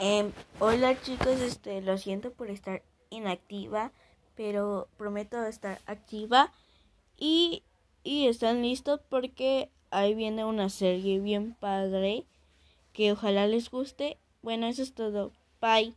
Em, hola chicos, este, lo siento por estar inactiva, pero prometo estar activa y, y están listos porque ahí viene una serie bien padre que ojalá les guste. Bueno, eso es todo. Bye.